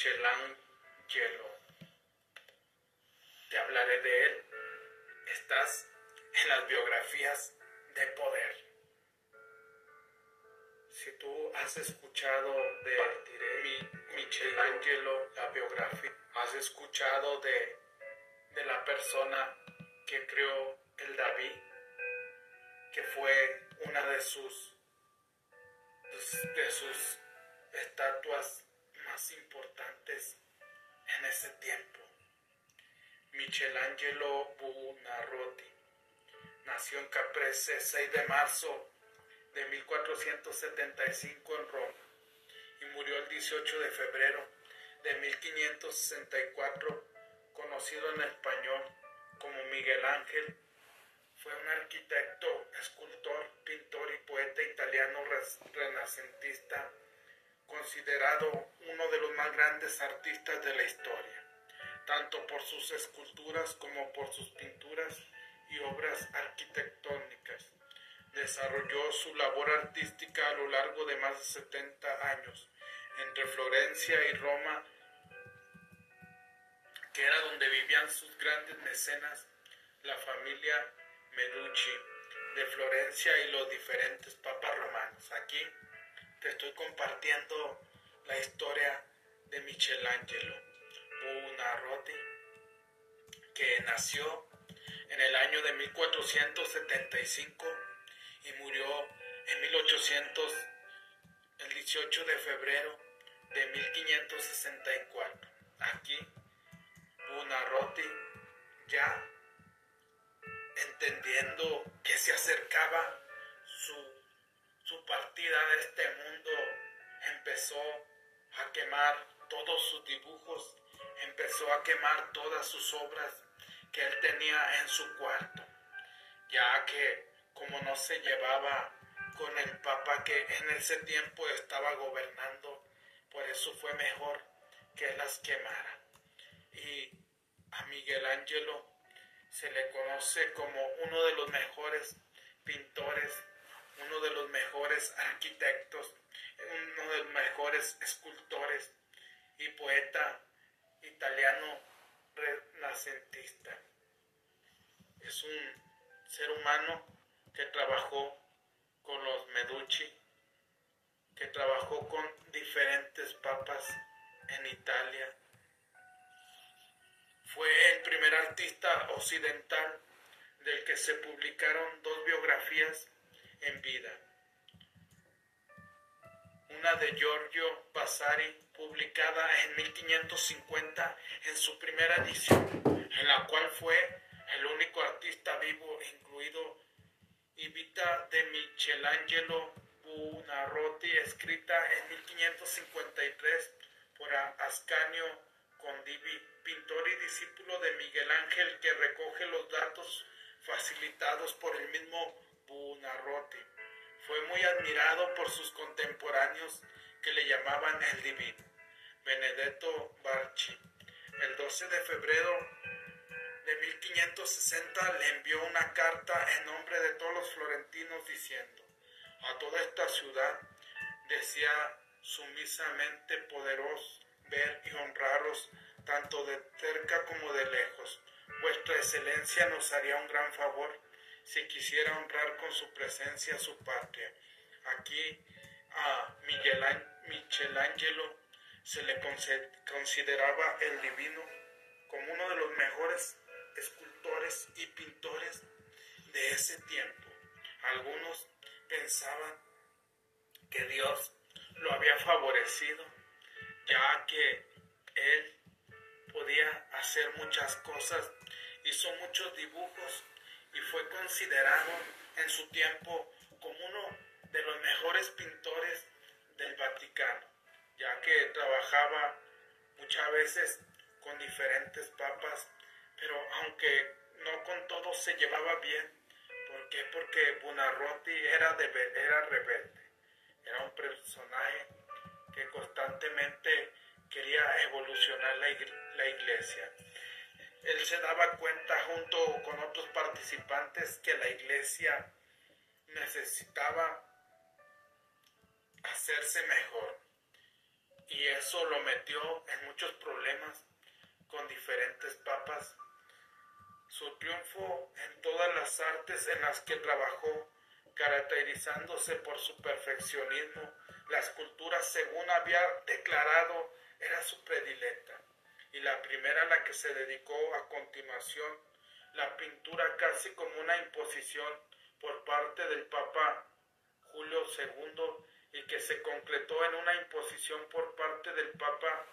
Michelangelo. Te hablaré de él. Estás en las biografías de poder. Si tú has escuchado de Michelangelo, la biografía, has escuchado de, de la persona que creó el David, que fue una de sus de sus estatuas más importantes en ese tiempo. Michelangelo Buonarroti nació en Caprese 6 de marzo de 1475 en Roma y murió el 18 de febrero de 1564, conocido en español como Miguel Ángel. Fue un arquitecto, escultor, pintor y poeta italiano renacentista, considerado uno de los más grandes artistas de la historia, tanto por sus esculturas como por sus pinturas y obras arquitectónicas. Desarrolló su labor artística a lo largo de más de 70 años entre Florencia y Roma, que era donde vivían sus grandes mecenas, la familia Meducci de Florencia y los diferentes papas romanos. Aquí te estoy compartiendo la historia de Michelangelo Buonarroti, que nació en el año de 1475 y murió en 1800, el 18 de febrero de 1564. Aquí, Buonarroti ya entendiendo que se acercaba su partida de este mundo, empezó a quemar todos sus dibujos, empezó a quemar todas sus obras que él tenía en su cuarto, ya que como no se llevaba con el papa que en ese tiempo estaba gobernando, por eso fue mejor que las quemara. Y a Miguel Ángelo se le conoce como uno de los mejores pintores, uno de los mejores arquitectos, uno de los mejores escultores y poeta italiano renacentista. Es un ser humano que trabajó con los Meducci, que trabajó con diferentes papas en Italia. Fue el primer artista occidental del que se publicaron dos biografías en vida. Una de Giorgio Vasari, publicada en 1550 en su primera edición, en la cual fue el único artista vivo incluido y Vita de Michelangelo Buonarroti, escrita en 1553 por Ascanio Condivi, pintor y discípulo de Miguel Ángel, que recoge los datos facilitados por el mismo Buonarroti. Fue muy admirado por sus contemporáneos que le llamaban el divino, Benedetto Barchi. El 12 de febrero de 1560 le envió una carta en nombre de todos los florentinos diciendo, a toda esta ciudad desea sumisamente poderos ver y honraros tanto de cerca como de lejos. Vuestra excelencia nos haría un gran favor si quisiera honrar con su presencia su patria. Aquí a Michelangelo se le consideraba el divino como uno de los mejores escultores y pintores de ese tiempo. Algunos pensaban que Dios lo había favorecido, ya que él podía hacer muchas cosas, hizo muchos dibujos y fue considerado en su tiempo como uno de los mejores pintores del Vaticano, ya que trabajaba muchas veces con diferentes papas pero aunque no con todos se llevaba bien, ¿por qué? Porque Buonarroti era, era rebelde, era un personaje que constantemente quería evolucionar la, la iglesia. Él se daba cuenta junto con otros participantes que la iglesia necesitaba hacerse mejor. Y eso lo metió en muchos problemas con diferentes papas. Su triunfo en todas las artes en las que trabajó, caracterizándose por su perfeccionismo, la escultura, según había declarado, era su predilecta, y la primera a la que se dedicó a continuación, la pintura casi como una imposición por parte del Papa Julio II y que se concretó en una imposición por parte del Papa,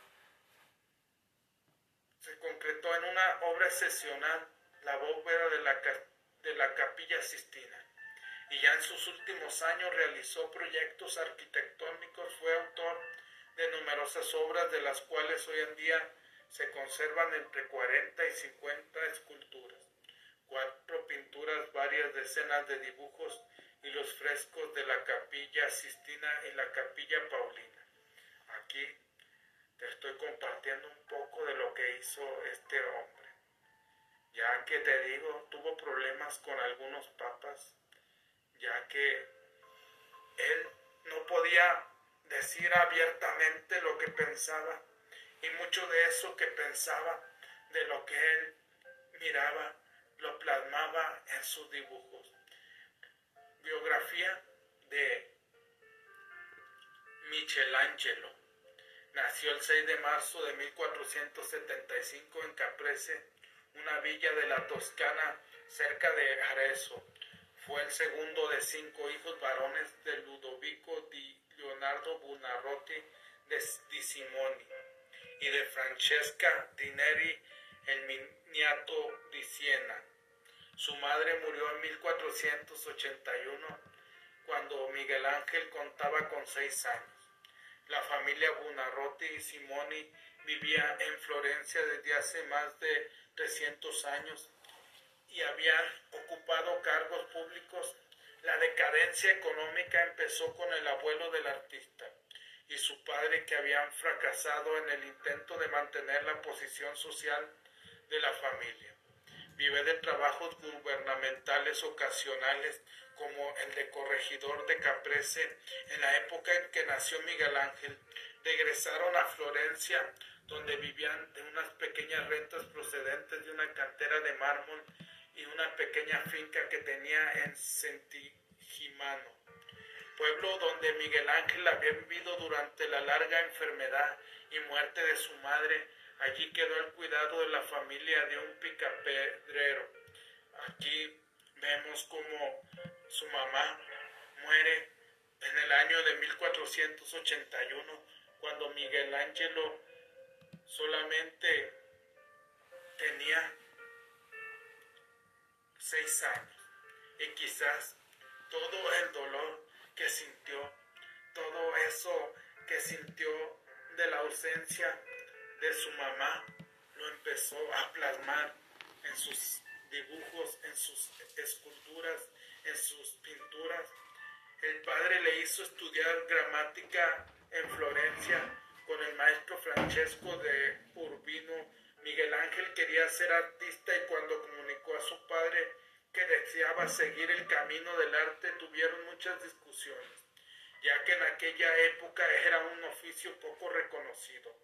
se concretó en una obra excepcional, la bóveda de la, de la capilla Sistina. Y ya en sus últimos años realizó proyectos arquitectónicos, fue autor de numerosas obras de las cuales hoy en día se conservan entre 40 y 50 esculturas, cuatro pinturas, varias decenas de dibujos y los frescos de la capilla Sistina y la capilla Paulina. Aquí te estoy compartiendo un poco de lo que hizo este hombre. Ya que te digo, tuvo problemas con algunos papas, ya que él no podía decir abiertamente lo que pensaba y mucho de eso que pensaba, de lo que él miraba, lo plasmaba en sus dibujos. Biografía de Michelangelo. Nació el 6 de marzo de 1475 en Caprese, una villa de la Toscana cerca de Arezzo. Fue el segundo de cinco hijos varones de Ludovico di Leonardo Buonarroti di Simoni y de Francesca Dineri el miniato di Siena. Su madre murió en 1481 cuando Miguel Ángel contaba con seis años. La familia Buonarroti y Simoni vivía en Florencia desde hace más de 300 años y habían ocupado cargos públicos. La decadencia económica empezó con el abuelo del artista y su padre que habían fracasado en el intento de mantener la posición social de la familia. Vive de trabajos gubernamentales ocasionales como el de corregidor de Caprese en la época en que nació Miguel Ángel. Regresaron a Florencia, donde vivían de unas pequeñas rentas procedentes de una cantera de mármol y una pequeña finca que tenía en Sentigimano pueblo donde Miguel Ángel había vivido durante la larga enfermedad y muerte de su madre. Allí quedó el cuidado de la familia de un picapedrero. Aquí vemos como su mamá muere en el año de 1481, cuando Miguel Ángelo solamente tenía seis años. Y quizás todo el dolor que sintió, todo eso que sintió de la ausencia de su mamá, lo empezó a plasmar en sus dibujos, en sus esculturas, en sus pinturas. El padre le hizo estudiar gramática en Florencia con el maestro Francesco de Urbino. Miguel Ángel quería ser artista y cuando comunicó a su padre que deseaba seguir el camino del arte tuvieron muchas discusiones, ya que en aquella época era un oficio poco reconocido.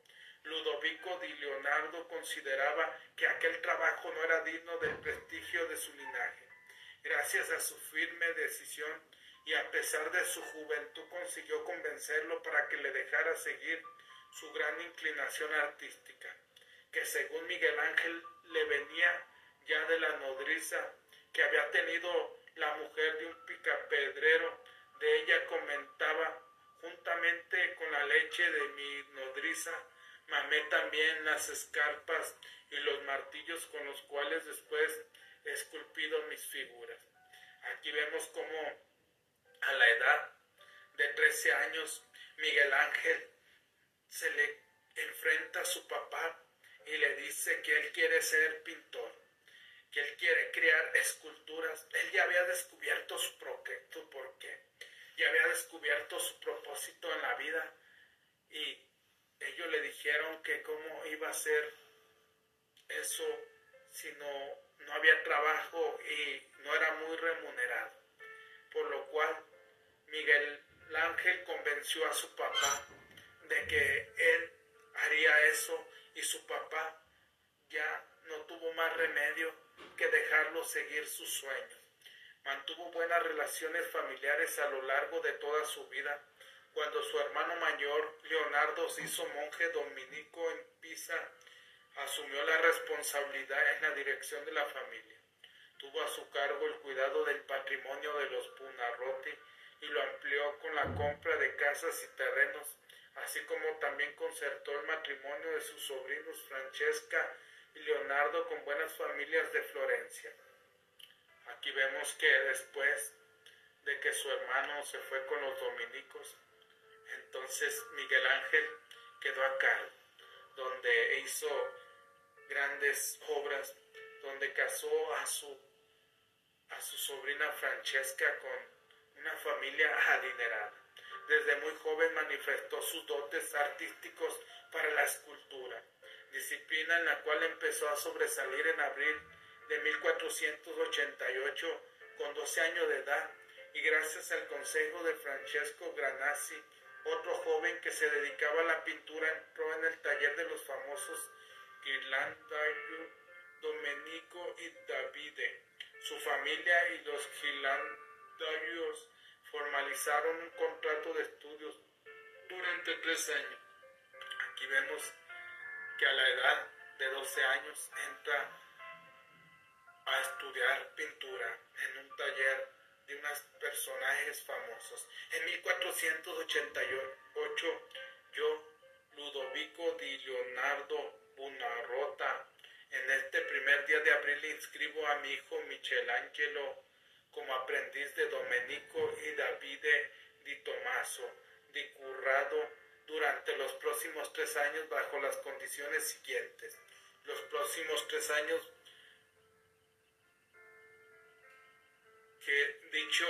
Ludovico di Leonardo consideraba que aquel trabajo no era digno del prestigio de su linaje. Gracias a su firme decisión y a pesar de su juventud consiguió convencerlo para que le dejara seguir su gran inclinación artística, que según Miguel Ángel le venía ya de la nodriza que había tenido la mujer de un picapedrero, de ella comentaba, juntamente con la leche de mi nodriza, mamé también las escarpas y los martillos con los cuales después he esculpido mis figuras. Aquí vemos cómo a la edad de 13 años Miguel Ángel se le enfrenta a su papá y le dice que él quiere ser pintor que él quiere crear esculturas. Él ya había descubierto su, su porqué, ya había descubierto su propósito en la vida y ellos le dijeron que cómo iba a ser eso si no, no había trabajo y no era muy remunerado. Por lo cual Miguel Ángel convenció a su papá de que eso y su papá ya no tuvo más remedio que dejarlo seguir sus sueños. Mantuvo buenas relaciones familiares a lo largo de toda su vida. Cuando su hermano mayor, Leonardo, se hizo monje dominico en Pisa, asumió la responsabilidad en la dirección de la familia. Tuvo a su cargo el cuidado del patrimonio de los Punarroti y lo amplió con la compra de casas y terrenos, así como también concertó el matrimonio de sus sobrinos Francesca y Leonardo con buenas familias de Florencia. Aquí vemos que después de que su hermano se fue con los dominicos, entonces Miguel Ángel quedó a cargo, donde hizo grandes obras, donde casó a su, a su sobrina Francesca con una familia adinerada. Desde muy joven manifestó sus dotes artísticos para la escultura, disciplina en la cual empezó a sobresalir en abril de 1488 con 12 años de edad y gracias al consejo de Francesco Granassi, otro joven que se dedicaba a la pintura entró en el taller de los famosos Ghirlandaio, Domenico y Davide. Su familia y los Ghirlandaios formalizaron un contrato de estudios durante tres años. Aquí vemos que a la edad de 12 años entra a estudiar pintura en un taller de unos personajes famosos. En 1488 yo, Ludovico di Leonardo Bunarrota, en este primer día de abril inscribo a mi hijo Michelangelo como aprendiz de Domenico y Davide di Tommaso, di Currado, durante los próximos tres años bajo las condiciones siguientes. Los próximos tres años que dicho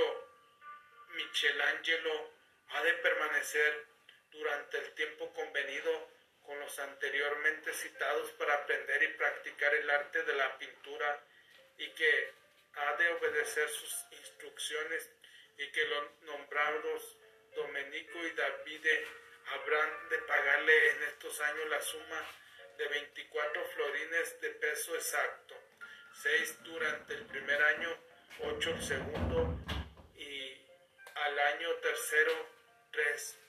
Michelangelo ha de permanecer durante el tiempo convenido con los anteriormente citados para aprender y practicar el arte de la pintura y que ha de obedecer sus instrucciones y que los nombrados Domenico y Davide habrán de pagarle en estos años la suma de 24 florines de peso exacto, 6 durante el primer año, 8 el segundo y al año tercero 3,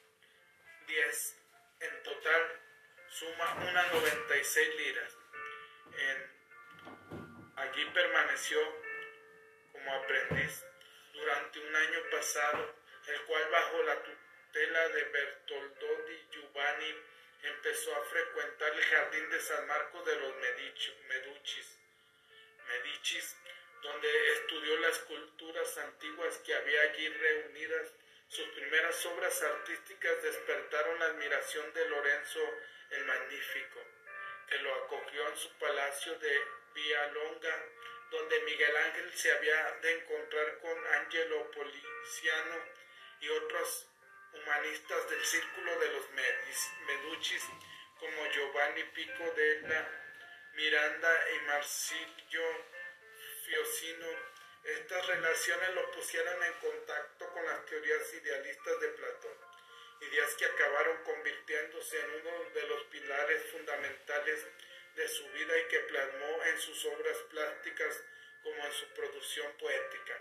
10. En total suma unas 96 liras. En, allí permaneció como aprendiz durante un año pasado, el cual bajo la tutela de Bertoldo di Giovanni empezó a frecuentar el jardín de San Marcos de los Medicis, Medicis, donde estudió las culturas antiguas que había allí reunidas. Sus primeras obras artísticas despertaron la admiración de Lorenzo el Magnífico, que lo acogió en su palacio de Villalonga, donde Miguel Ángel se había de encontrar con Angelo Policiano y otros humanistas del círculo de los Meduchis, como Giovanni Pico de la Miranda y Marsilio Fiocino. Estas relaciones lo pusieron en contacto con las teorías idealistas de Platón ideas que acabaron convirtiéndose en uno de los pilares fundamentales de su vida y que plasmó en sus obras plásticas como en su producción poética.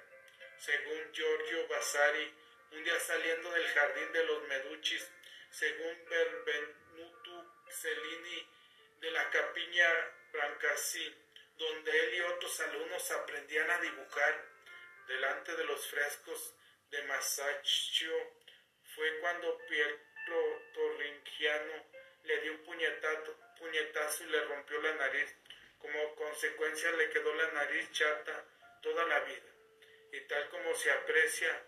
Según Giorgio Vasari, un día saliendo del jardín de los Meduchis, según Benvenuto Cellini de la Capiña Brancasi, donde él y otros alumnos aprendían a dibujar delante de los frescos de Masaccio fue cuando Pietro Torringiano le dio un puñetazo, y le rompió la nariz. Como consecuencia le quedó la nariz chata toda la vida. Y tal como se aprecia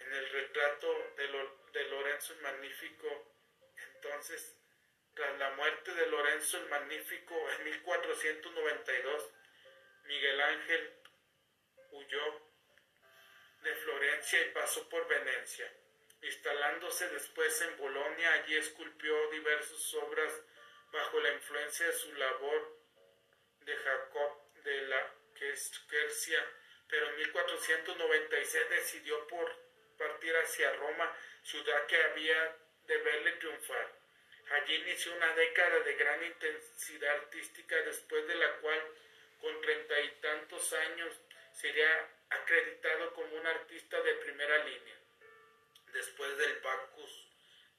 en el retrato de, de Lorenzo el Magnífico, entonces, tras la muerte de Lorenzo el Magnífico en 1492, Miguel Ángel huyó de Florencia y pasó por Venecia. Instalándose después en Bolonia, allí esculpió diversas obras bajo la influencia de su labor de Jacob de la Quercia, pero en 1496 decidió por partir hacia Roma, ciudad que había de verle triunfar. Allí inició una década de gran intensidad artística después de la cual, con treinta y tantos años, sería acreditado como un artista de primera línea. Después del Bacchus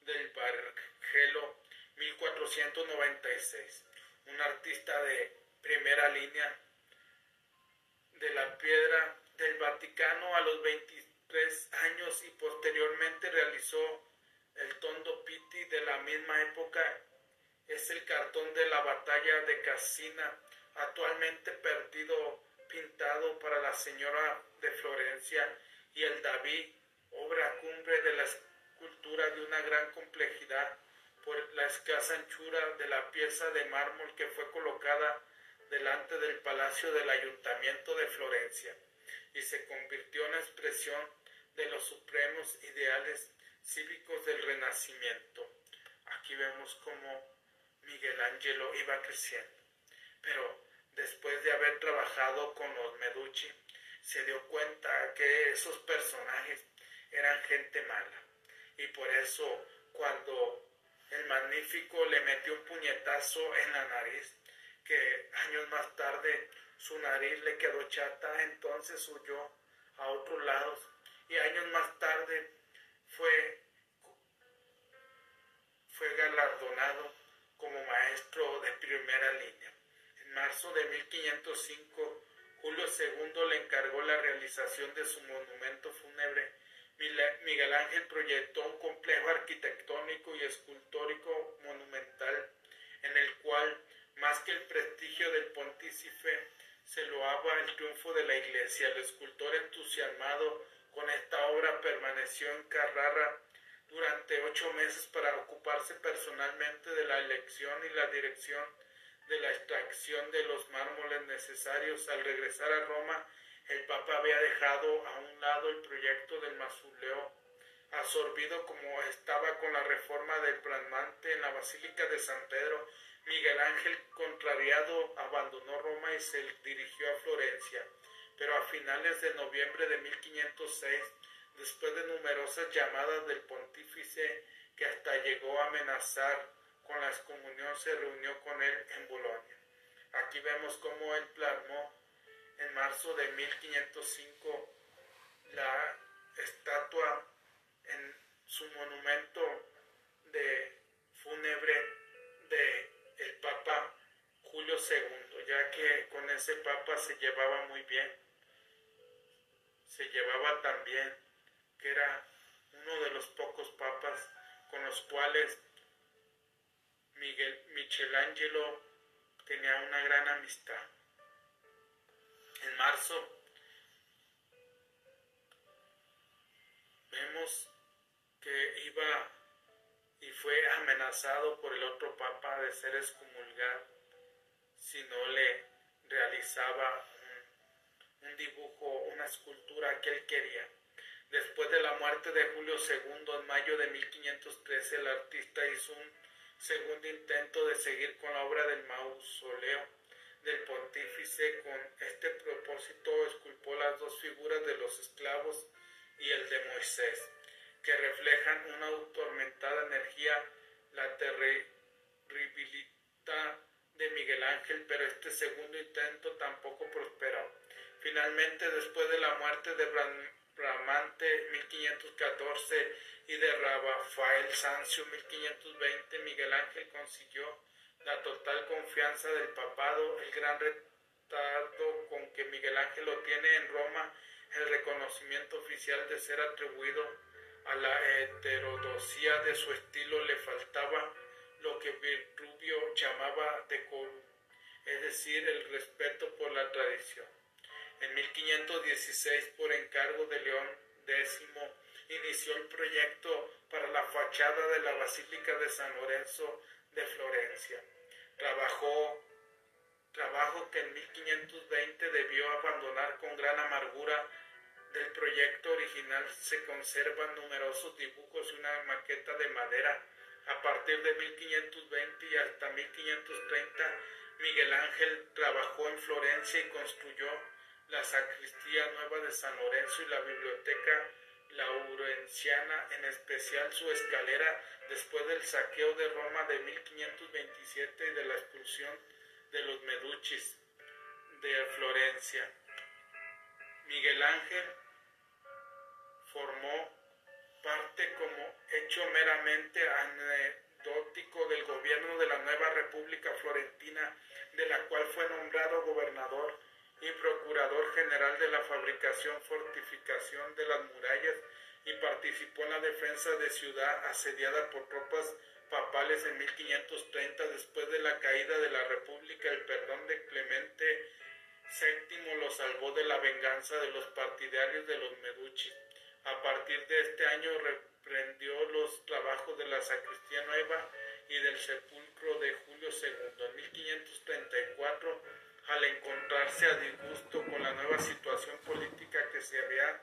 del Bargelo 1496, un artista de primera línea de la piedra del Vaticano a los 23 años y posteriormente realizó el Tondo Pitti de la misma época. Es el cartón de la batalla de Casina, actualmente perdido pintado para la Señora de Florencia y el David, obra cumbre de la escultura de una gran complejidad por la escasa anchura de la pieza de mármol que fue colocada delante del palacio del ayuntamiento de Florencia y se convirtió en expresión de los supremos ideales cívicos del Renacimiento. Aquí vemos cómo Miguel Ángelo iba creciendo. Pero después de haber trabajado con los Meducci, se dio cuenta que esos personajes eran gente mala. Y por eso cuando el magnífico le metió un puñetazo en la nariz, que años más tarde su nariz le quedó chata, entonces huyó a otros lados y años más tarde fue, fue galardonado como maestro de primera línea. En marzo de 1505, Julio II le encargó la realización de su monumento fúnebre. Miguel Ángel proyectó un complejo arquitectónico y escultórico monumental en el cual, más que el prestigio del pontífice, se loaba el triunfo de la iglesia. El escultor entusiasmado con esta obra permaneció en Carrara durante ocho meses para ocuparse personalmente de la elección y la dirección de la extracción de los mármoles necesarios. Al regresar a Roma, el Papa había dejado a un lado el proyecto del mausoleo, absorbido como estaba con la reforma del plasmante en la Basílica de San Pedro, Miguel Ángel, contrariado, abandonó Roma y se dirigió a Florencia, pero a finales de noviembre de 1506, después de numerosas llamadas del pontífice que hasta llegó a amenazar con la excomunión, se reunió con él en Bolonia. Aquí vemos cómo él plasmó en marzo de 1505 la estatua en su monumento de fúnebre de el Papa Julio II, ya que con ese Papa se llevaba muy bien, se llevaba tan bien que era uno de los pocos papas con los cuales Miguel Michelangelo tenía una gran amistad. En marzo vemos que iba y fue amenazado por el otro papa de ser excomulgado si no le realizaba un, dibujo, una escultura que él quería. Después de la muerte de Julio II en mayo de 1513, el artista hizo un segundo intento de seguir con la obra del mausoleo del pontífice. Con este propósito esculpó las dos figuras de los esclavos y el de Moisés que reflejan una tormentada energía, la terribilidad de Miguel Ángel, pero este segundo intento tampoco prosperó. Finalmente, después de la muerte de Bramante 1514 y de Rafael Sancio 1520, Miguel Ángel consiguió la total confianza del papado, el gran retardo con que Miguel Ángel obtiene en Roma el reconocimiento oficial de ser atribuido a la heterodoxia de su estilo le faltaba lo que Vitruvio llamaba decorum, es decir, el respeto por la tradición. En 1516, por encargo de León X, inició el proyecto para la fachada de la Basílica de San Lorenzo de Florencia. Trabajó, trabajo que en 1520 debió abandonar con gran amargura del proyecto original se conservan numerosos dibujos y una maqueta de madera. A partir de 1520 y hasta 1530, Miguel Ángel trabajó en Florencia y construyó la sacristía nueva de San Lorenzo y la biblioteca laurenciana, en especial su escalera después del saqueo de Roma de 1527 y de la expulsión de los Meduchis de Florencia. Miguel Ángel formó parte como hecho meramente anecdótico del gobierno de la nueva República Florentina, de la cual fue nombrado gobernador y procurador general de la fabricación fortificación de las murallas y participó en la defensa de ciudad asediada por tropas papales en 1530 después de la caída de la República. El perdón de Clemente VII lo salvó de la venganza de los partidarios de los Meduchi. A partir de este año reprendió los trabajos de la sacristía nueva y del sepulcro de Julio II. En 1534, al encontrarse a disgusto con la nueva situación política que se había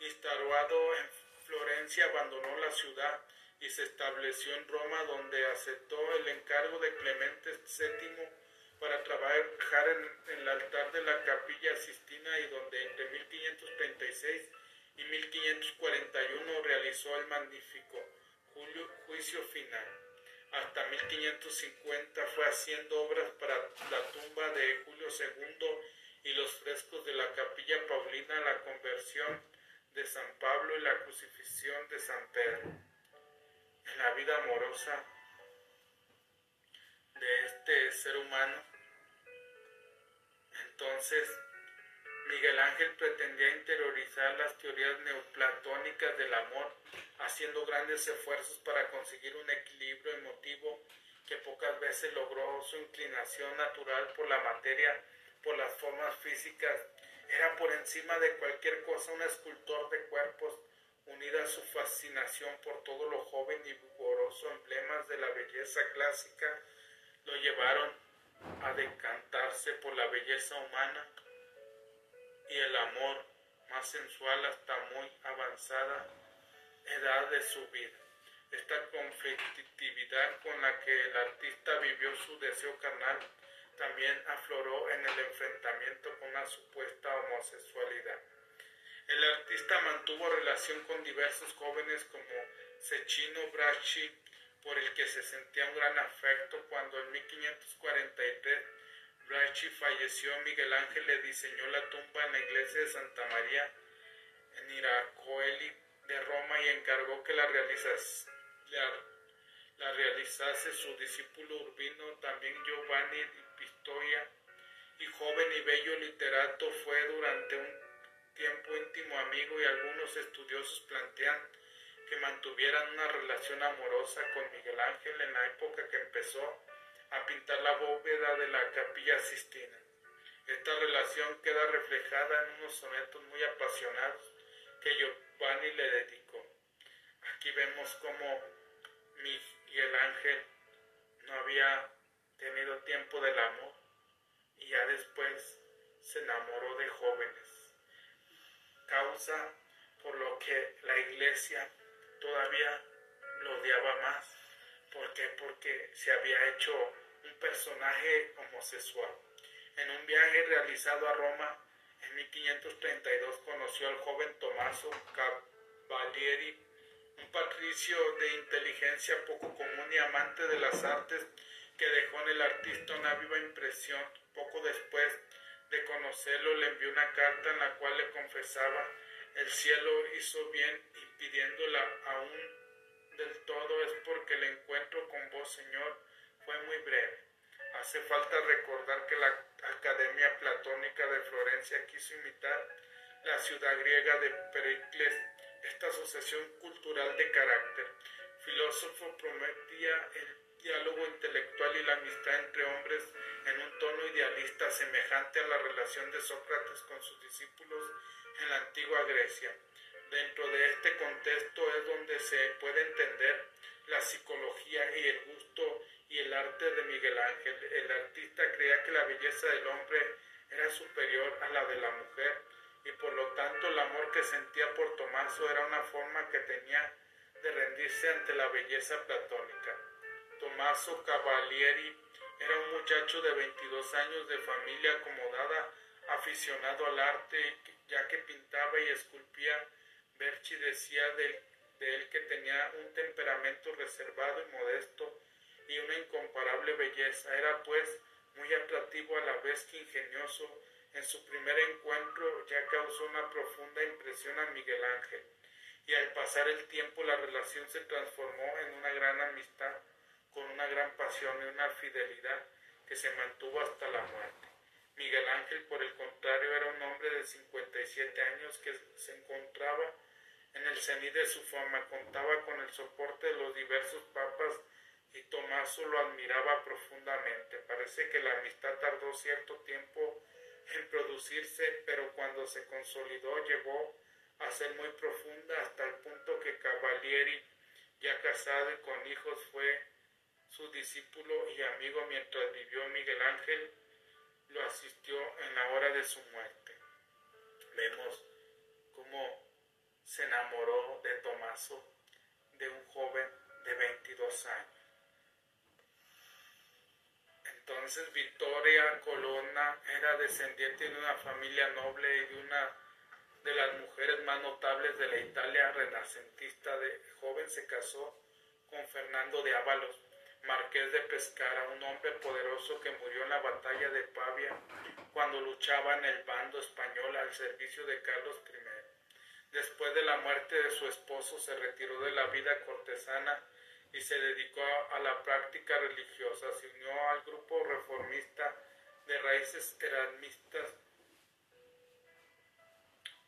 instaurado en Florencia, abandonó la ciudad y se estableció en Roma, donde aceptó el encargo de Clemente VII para trabajar en, el altar de la capilla Sistina y donde entre 1536 y 1541 realizó el magnífico juicio final. Hasta 1550 fue haciendo obras para la tumba de Julio II y los frescos de la capilla Paulina, la conversión de San Pablo y la crucifixión de San Pedro. En la vida amorosa de este ser humano, entonces Miguel Ángel pretendía interiorizar las teorías neoplatónicas del amor, haciendo grandes esfuerzos para conseguir un equilibrio emotivo que pocas veces logró su inclinación natural por la materia, por las formas físicas. Era por encima de cualquier cosa un escultor de cuerpos, unida a su fascinación por todo lo joven y vigoroso emblemas de la belleza clásica, lo llevaron a decantarse por la belleza humana y el amor más sensual hasta muy avanzada edad de su vida. Esta conflictividad con la que el artista vivió su deseo carnal también afloró en el enfrentamiento con la supuesta homosexualidad. El artista mantuvo relación con diversos jóvenes como Cecchino Bracci, por el que se sentía un gran afecto cuando en 1543 Bracci falleció, Miguel Ángel le diseñó la tumba en la iglesia de Santa María en Iracoeli y encargó que la, realizase, la, realizase su discípulo Urbino, también Giovanni di Pistoia, y joven y bello literato fue durante un tiempo íntimo amigo y algunos estudiosos plantean que mantuvieran una relación amorosa con Miguel Ángel en la época que empezó a pintar la bóveda de la capilla Sistina. Esta relación queda reflejada en unos sonetos muy apasionados que Giovanni le dedicó. Aquí vemos cómo Miguel Ángel no había tenido tiempo del amor y ya después se enamoró de jóvenes. Causa por lo que la iglesia todavía lo odiaba más ¿Por qué? Porque se había hecho un personaje homosexual. En un viaje realizado a Roma en 1532 conoció al joven Tommaso Cavalieri, un patricio de inteligencia poco común y amante de las artes que dejó en el artista una viva impresión. Poco después de conocerlo le envió una carta en la cual le confesaba el cielo hizo bien impidiéndola aún del todo es porque el encuentro con vos, Señor, fue muy breve. Hace falta recordar que la Academia Platónica de Florencia quiso imitar la ciudad griega de Pericles, esta asociación cultural de carácter. Filósofo prometía el diálogo intelectual y la amistad entre hombres en un tono idealista semejante a la relación de Sócrates con sus discípulos en la antigua Grecia. Dentro de este contexto es donde se puede entender la psicología y el gusto y el arte de Miguel Ángel. El artista creía que la belleza del hombre era superior a la de la mujer y por lo tanto el amor que sentía por Tomaso era una forma que tenía de rendirse ante la belleza platónica. Tomaso Cavalieri era un muchacho de 22 años de familia acomodada, aficionado al arte, ya que pintaba y esculpía Berchi decía de, de él que tenía un temperamento reservado y modesto y una incomparable belleza. Era pues muy atractivo a la vez que ingenioso. En su primer encuentro ya causó una profunda impresión a Miguel Ángel y al pasar el tiempo la relación se transformó en una gran amistad, con una gran pasión y una fidelidad que se mantuvo hasta la muerte. Miguel Ángel, por el contrario, era un hombre de 57 años que se encontraba en el cenit de su fama, contaba con el soporte de los diversos papas y Tomaso lo admiraba profundamente. Parece que la amistad tardó cierto tiempo en producirse, pero cuando se consolidó llegó a ser muy profunda hasta el punto que Cavalieri, ya casado y con hijos, fue su discípulo y amigo mientras vivió Miguel Ángel, lo asistió en la hora de su muerte. Vemos cómo se enamoró de Tomaso, de un joven de 22 años. Entonces Victoria Colonna era descendiente de una familia noble y de una de las mujeres más notables de la Italia renacentista. De joven se casó con Fernando de Ábalos, marqués de Pescara, un hombre poderoso que murió en la batalla de Pavia cuando luchaba en el bando español al servicio de Carlos I. Después de la muerte de su esposo se retiró de la vida cortesana y se dedicó a la práctica religiosa. Se unió al grupo reformista de raíces erasmistas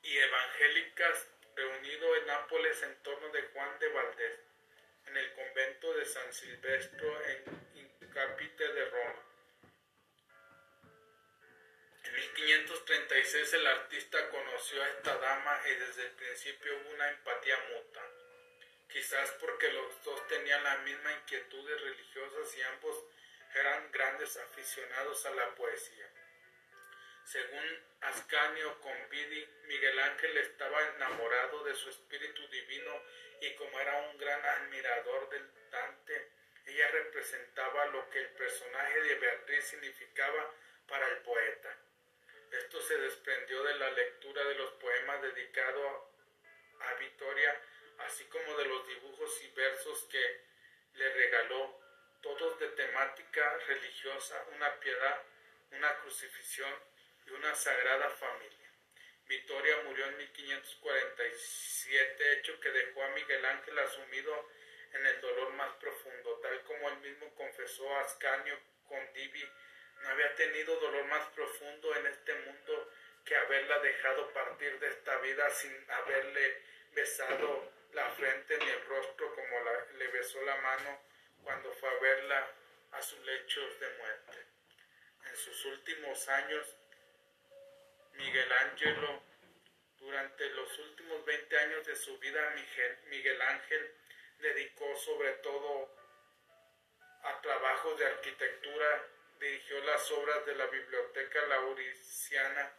y evangélicas reunido en Nápoles en torno de Juan de Valdés, en el convento de San Silvestro en Incapite de Roma. En 1536 el artista conoció a esta dama y desde el principio hubo una empatía mutua quizás porque los dos tenían las mismas inquietudes religiosas y ambos eran grandes aficionados a la poesía. Según Ascanio Convidi, Miguel Ángel estaba enamorado de su espíritu divino y como era un gran admirador del Dante, ella representaba lo que el personaje de Beatriz significaba para el poeta. Esto se desprendió de la lectura de los poemas dedicados a Victoria así como de los dibujos y versos que le regaló, todos de temática religiosa, una piedad, una crucifixión y una sagrada familia. Victoria murió en 1547, hecho que dejó a Miguel Ángel asumido en el dolor más profundo, tal como él mismo confesó a Ascanio Condivi, no había tenido dolor más profundo en este mundo que haberla dejado partir de esta vida sin haberle besado la frente ni el rostro como le besó la mano cuando fue a verla a sus lechos de muerte. En sus últimos años, Miguel Ángelo, durante los últimos 20 años de su vida, Miguel Ángel dedicó sobre todo a trabajos de arquitectura, dirigió las obras de la Biblioteca Lauriciana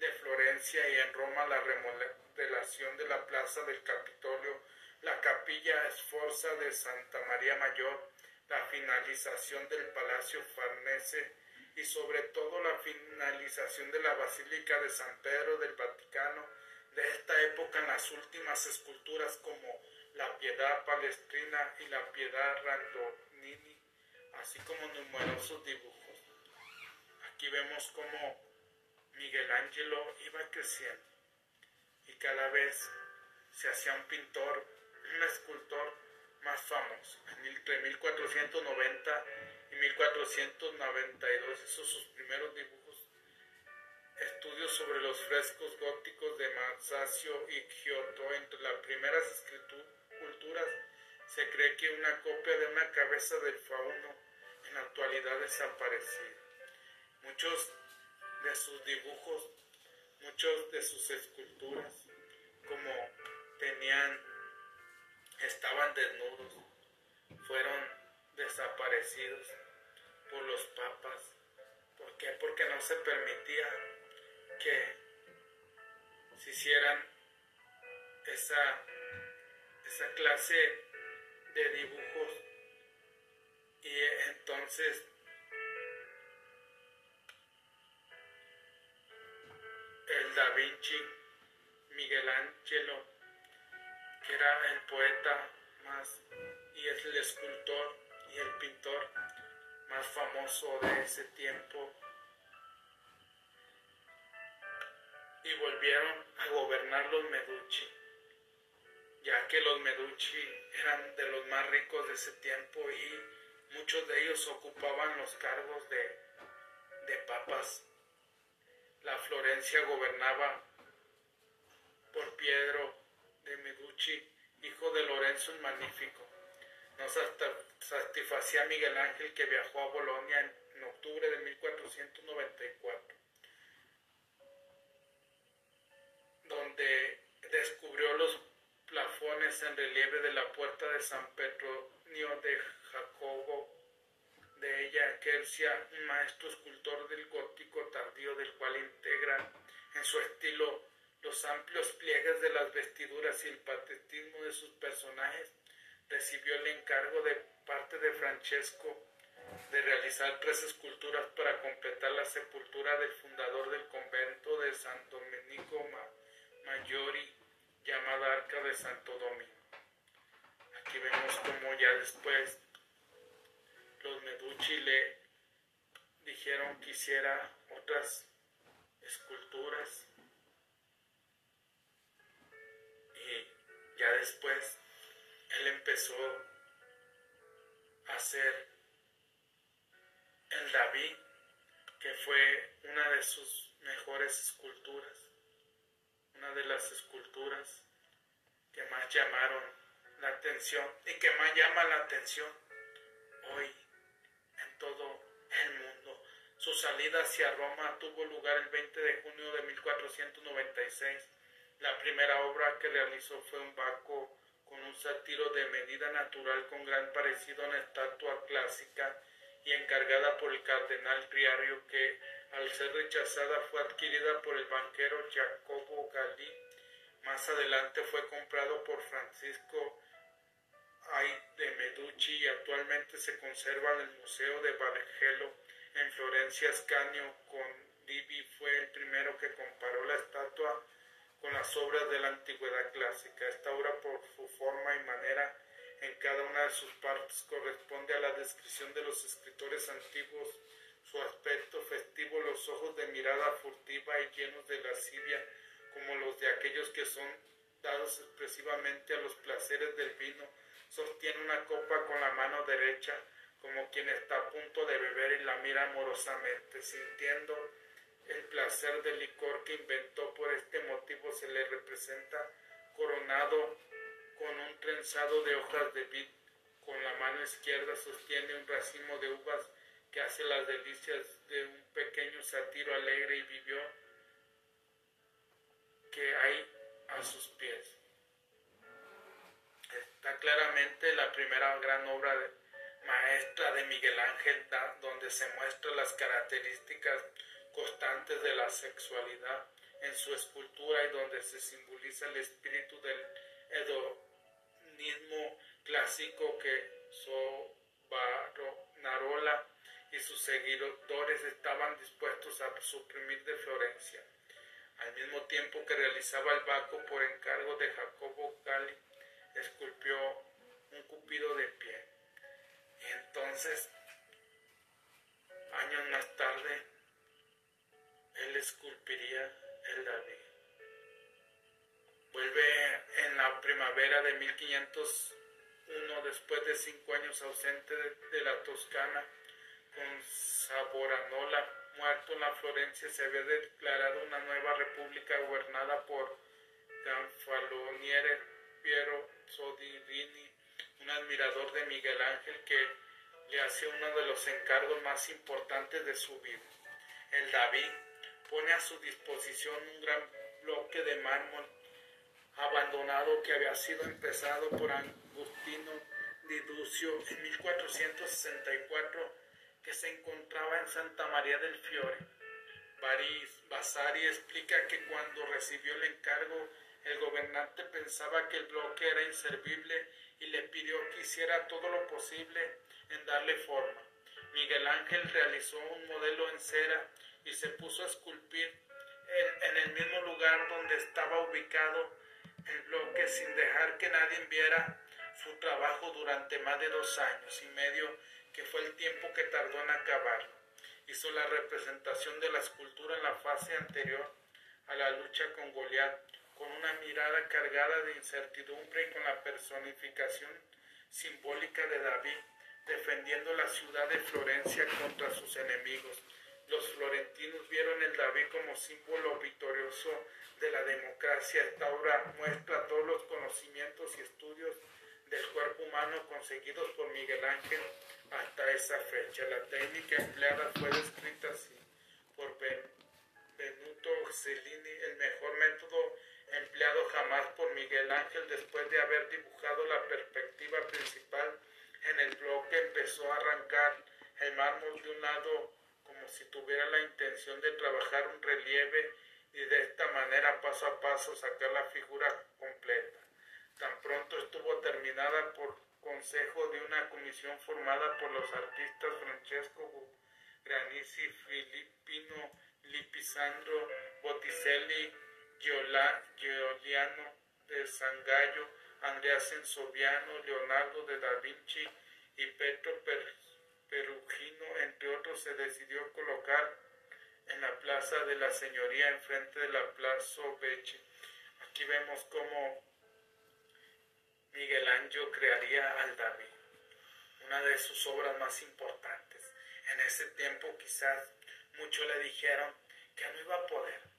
de Florencia y en Roma la remodelación de la Plaza del Capitolio, la Capilla Esforza de Santa María Mayor, la finalización del Palacio Farnese y sobre todo la finalización de la Basílica de San Pedro del Vaticano, de esta época en las últimas esculturas como la Piedad Palestrina y la Piedad Randonini, así como numerosos dibujos. Aquí vemos cómo Miguel Ángelo iba creciendo y cada vez se hacía un pintor, un escultor más famoso. Entre 1490 y 1492 hizo sus primeros dibujos, estudios sobre los frescos góticos de Masaccio y Giotto. Entre las primeras esculturas se cree que una copia de una cabeza del fauno en la actualidad desaparecida. Muchos de sus dibujos, muchos de sus esculturas, como tenían, estaban desnudos, fueron desaparecidos por los papas. ¿Por qué? Porque no se permitía que se hicieran esa, esa clase de dibujos y entonces el Da Vinci, Miguel Ángelo, que era el poeta más y es el escultor y el pintor más famoso de ese tiempo. Y volvieron a gobernar los Meducci, ya que los Meducci eran de los más ricos de ese tiempo y muchos de ellos ocupaban los cargos de, de papas. La Florencia gobernaba por Piedro de Meducci, hijo de Lorenzo el Magnífico. No satisfacía Miguel Ángel que viajó a Bolonia en, octubre de 1494, donde descubrió los plafones en relieve de la puerta de San Petronio de Jacobo de ella un maestro escultor del gótico tardío del cual integra en su estilo los amplios pliegues de las vestiduras y el patetismo de sus personajes, recibió el encargo de parte de Francesco de realizar tres esculturas para completar la sepultura del fundador del convento de San Domenico Maggiore, llamada Arca de Santo Domingo. Aquí vemos como ya después los Meducci le dijeron que hiciera otras esculturas. Y ya después él empezó a hacer el David, que fue una de sus mejores esculturas, una de las esculturas que más llamaron la atención y que más llama la atención hoy todo el mundo. Su salida hacia Roma tuvo lugar el 20 de junio de 1496. La primera obra que realizó fue un barco con un sátiro de medida natural con gran parecido a una estatua clásica y encargada por el cardenal Riario que, al ser rechazada, fue adquirida por el banquero Jacobo Galí. Más adelante fue comprado por Francisco Ay de Meducci y actualmente se conserva en el Museo de Bargello en Florencia. Ascanio con Divi fue el primero que comparó la estatua con las obras de la antigüedad clásica. Esta obra, por su forma y manera en cada una de sus partes, corresponde a la descripción de los escritores antiguos. Su aspecto festivo, los ojos de mirada furtiva y llenos de lascivia, como los de aquellos que son dados expresivamente a los placeres del vino, sostiene una copa con la mano derecha, como quien está a punto de beber y la mira amorosamente, sintiendo el placer del licor que inventó por este motivo se le representa coronado con un trenzado de hojas de vid. Con la mano izquierda sostiene un racimo de uvas que hace las delicias de un pequeño satiro alegre y vivió que hay a sus pies. Está claramente la primera gran obra maestra de Miguel Ángel, donde se muestran las características constantes de la sexualidad en su escultura y donde se simboliza el espíritu del hedonismo clásico que Narola y sus seguidores estaban dispuestos a suprimir de Florencia. Al mismo tiempo que realizaba el Baco por encargo de Jacobo Gali, esculpió un cupido de pie. Entonces, años más tarde, él esculpiría el David. Vuelve en la primavera de 1501, después de cinco años ausente de, la Toscana, con Saboranola muerto en la Florencia, se había declarado una nueva república gobernada por Ganfaloniere Piero Un admirador de Miguel Ángel que le hace uno de los encargos más importantes de su vida. El David pone a su disposición un gran bloque de mármol abandonado que había sido empezado por Agustino Diducio en 1464 que se encontraba en Santa María del Fiore. Baris Basari explica que cuando recibió el encargo el gobernante pensaba que el bloque era inservible y le pidió que hiciera todo lo posible en darle forma. Miguel Ángel realizó un modelo en cera y se puso a esculpir en, el mismo lugar donde estaba ubicado el bloque sin dejar que nadie viera su trabajo durante más de dos años y medio, que fue el tiempo que tardó en acabarlo. Hizo la representación de la escultura en la fase anterior a la lucha con Goliat, con una mirada cargada de incertidumbre y con la personificación simbólica de David, defendiendo la ciudad de Florencia contra sus enemigos. Los florentinos vieron el David como símbolo victorioso de la democracia. Esta obra muestra todos los conocimientos y estudios del cuerpo humano conseguidos por Miguel Ángel hasta esa fecha. La técnica empleada fue descrita así por Benuto Cellini, el mejor método empleado jamás por Miguel Ángel después de haber dibujado la perspectiva principal en el bloque empezó a arrancar el mármol de un lado como si tuviera la intención de trabajar un relieve y de esta manera paso a paso sacar la figura completa. Tan pronto estuvo terminada por consejo de una comisión formada por los artistas Francesco Granisi, Filippino Lipisandro Botticelli, Giuliano de Sangallo, Andrea Sensoviano, Leonardo de Da Vinci y Petro Perugino, entre otros, se decidió colocar en la Plaza de la Señoría, enfrente de la Plaza Oveche. Aquí vemos cómo Miguel Ángel crearía al David, una de sus obras más importantes. En ese tiempo quizás muchos le dijeron que no iba a poder,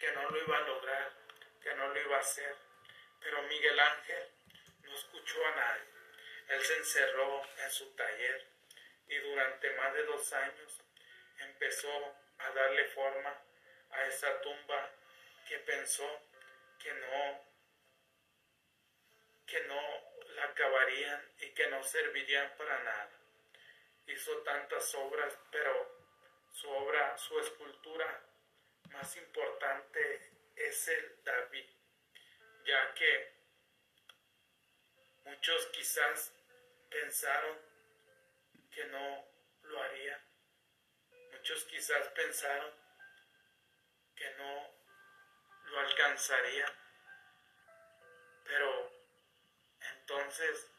que no lo iba a lograr, que no lo iba a hacer. Pero Miguel Ángel no escuchó a nadie. Él se encerró en su taller y durante más de dos años empezó a darle forma a esa tumba que pensó que no que no la acabarían y que no servirían para nada. Hizo tantas obras, pero su obra, su escultura más importante es el David, ya que muchos quizás pensaron que no lo haría. Muchos quizás pensaron que no lo alcanzaría. Pero entonces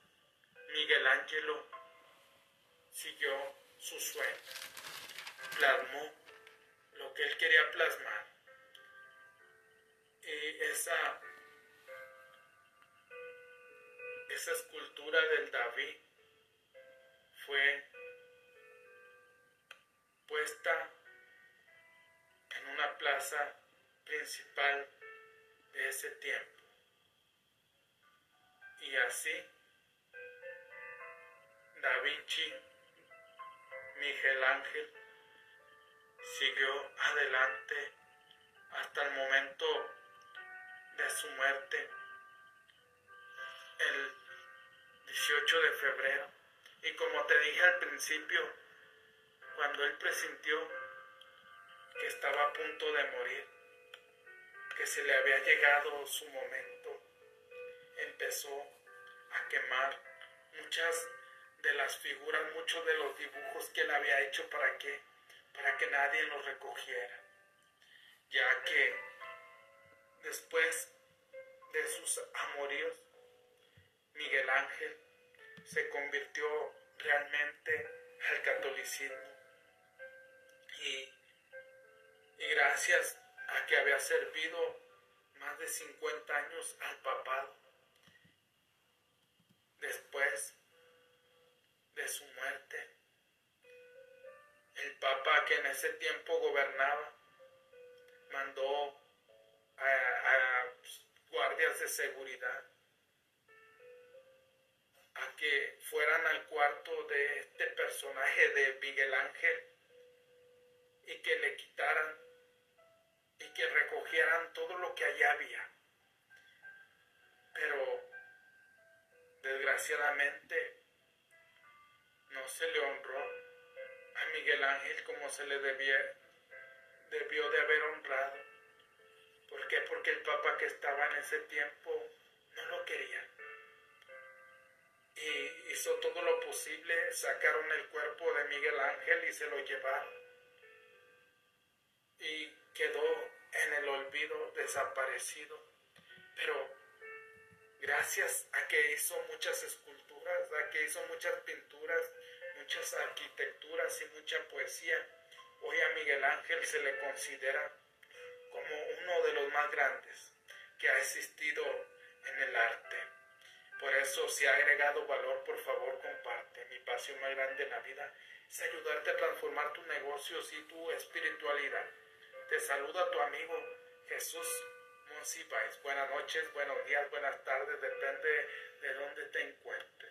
Miguel Ángelo siguió su sueño, plasmó que él quería plasmar. Y esa, esa escultura del David fue puesta en una plaza principal de ese tiempo. Y así, Da Vinci, Miguel Ángel, siguió adelante hasta el momento de su muerte, el 18 de febrero. Y como te dije al principio, cuando él presintió que estaba a punto de morir, que se le había llegado su momento, empezó a quemar muchas de las figuras, muchos de los dibujos que él había hecho para que, para que nadie los recogiera, ya que después de sus amoríos, Miguel Ángel se convirtió realmente al catolicismo. Y, gracias a que había servido más de 50 años al papado, después de su muerte, el papa que en ese tiempo gobernaba mandó a, guardias de seguridad a que fueran al cuarto de este personaje de Miguel Ángel y que le quitaran y que recogieran todo lo que allá había. Pero desgraciadamente no se le honró a Miguel Ángel como se le debía, debió de haber honrado. ¿Por qué? Porque el Papa que estaba en ese tiempo no lo quería. Y hizo todo lo posible, sacaron el cuerpo de Miguel Ángel y se lo llevaron y quedó en el olvido desaparecido. Pero gracias a que hizo muchas esculturas, a que hizo muchas pinturas, muchas arquitecturas y mucha poesía, hoy a Miguel Ángel se le considera como uno de los más grandes que ha existido en el arte. Por eso, si ha agregado valor, por favor, comparte. Mi pasión más grande en la vida es ayudarte a transformar tus negocios y tu espiritualidad. Te saluda tu amigo Jesús Monsiváis. Buenas noches, buenos días, buenas tardes, depende de dónde te encuentres.